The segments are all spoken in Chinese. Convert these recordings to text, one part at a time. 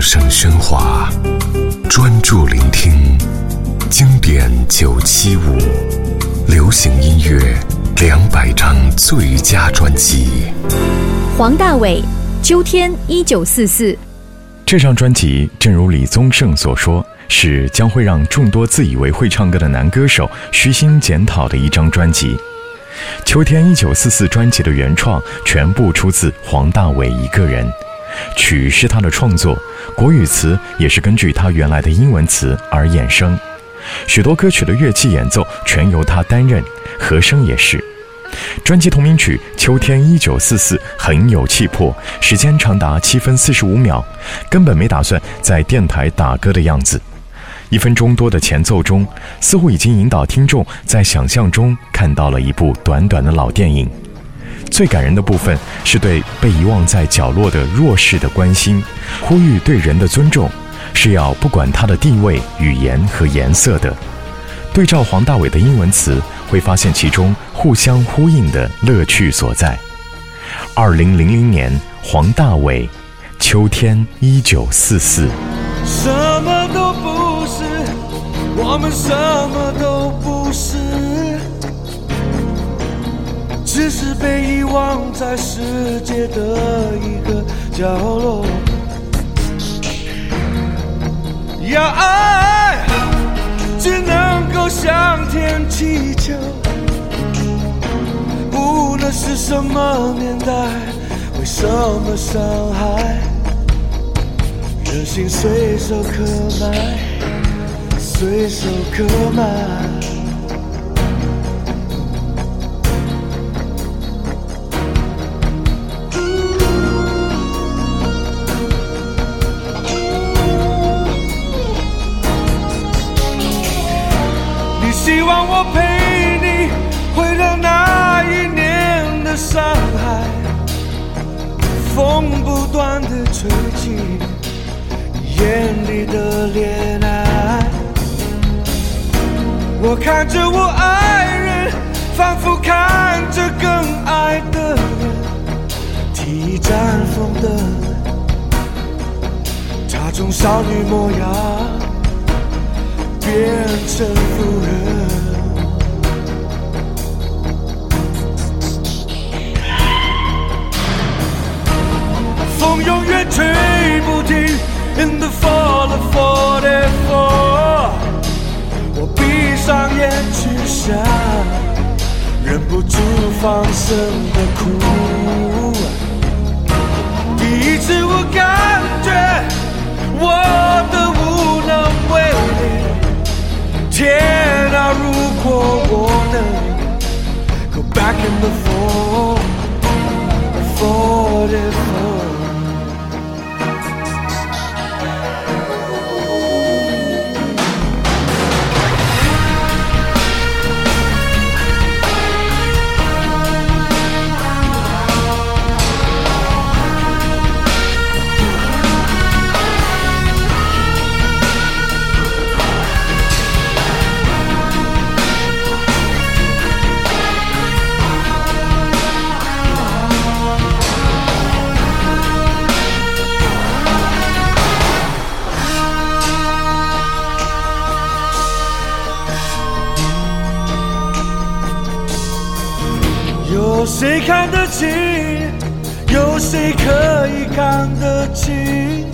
声喧哗，专注聆听经典九七五，流行音乐两百张最佳专辑。黄大炜，秋天一九四四。这张专辑，正如李宗盛所说，是将会让众多自以为会唱歌的男歌手虚心检讨的一张专辑。秋天一九四四专辑的原创全部出自黄大炜一个人，曲是他的创作，国语词也是根据他原来的英文词而衍生，许多歌曲的乐器演奏全由他担任，和声也是。专辑同名曲《秋天一九四四》很有气魄，时间长达七分四十五秒，根本没打算在电台打歌的样子。一分钟多的前奏中，似乎已经引导听众在想象中看到了一部短短的老电影。最感人的部分是对被遗忘在角落的弱势的关心，呼吁对人的尊重，是要不管他的地位、语言和颜色的。对照黄大炜的英文词，会发现其中互相呼应的乐趣所在。二零零零年，黄大炜，《秋天一九四四》。什么都不是，我们什么都不是，只是被遗忘在世界的一个角落。要爱，只能够向天祈求，无论是什么年代，为什么伤害。任性随手可买，随手可买。让我陪你回到那一年的上海，风不断的吹起。眼里的恋爱，我看着我爱人，仿佛看着更爱的人，提着绽放的，她从少女模样变成妇人。永远吹不停。In the fall of forty four，我闭上眼去想，忍不住放声的哭。第一次我感觉我的无能为力。天啊，如果我能 go back in the 有谁看得清？有谁可以看得清？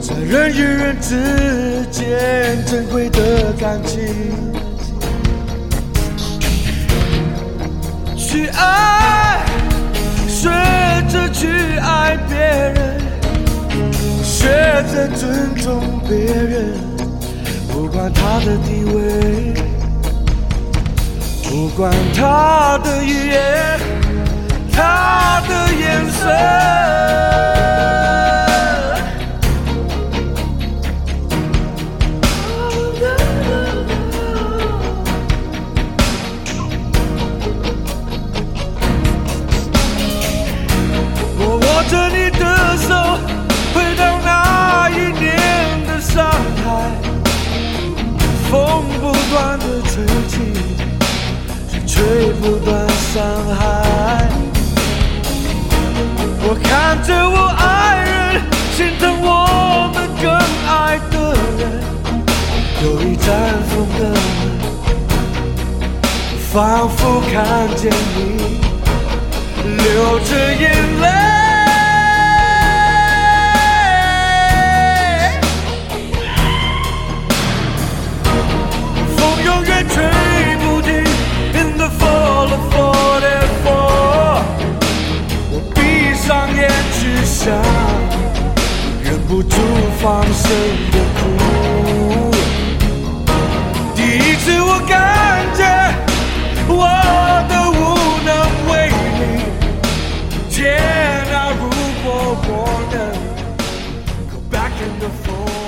在人与人之间珍贵的感情，去爱，学着去爱别人，学着尊重别人，不管他的地位。不管他的伤害我，看着我爱人心疼。我们更爱的人，有一盏风灯，仿佛看见你流着眼泪。风永远吹。不住放声的哭。第一次我感觉我的无能为力煎熬如果我能 back in the fall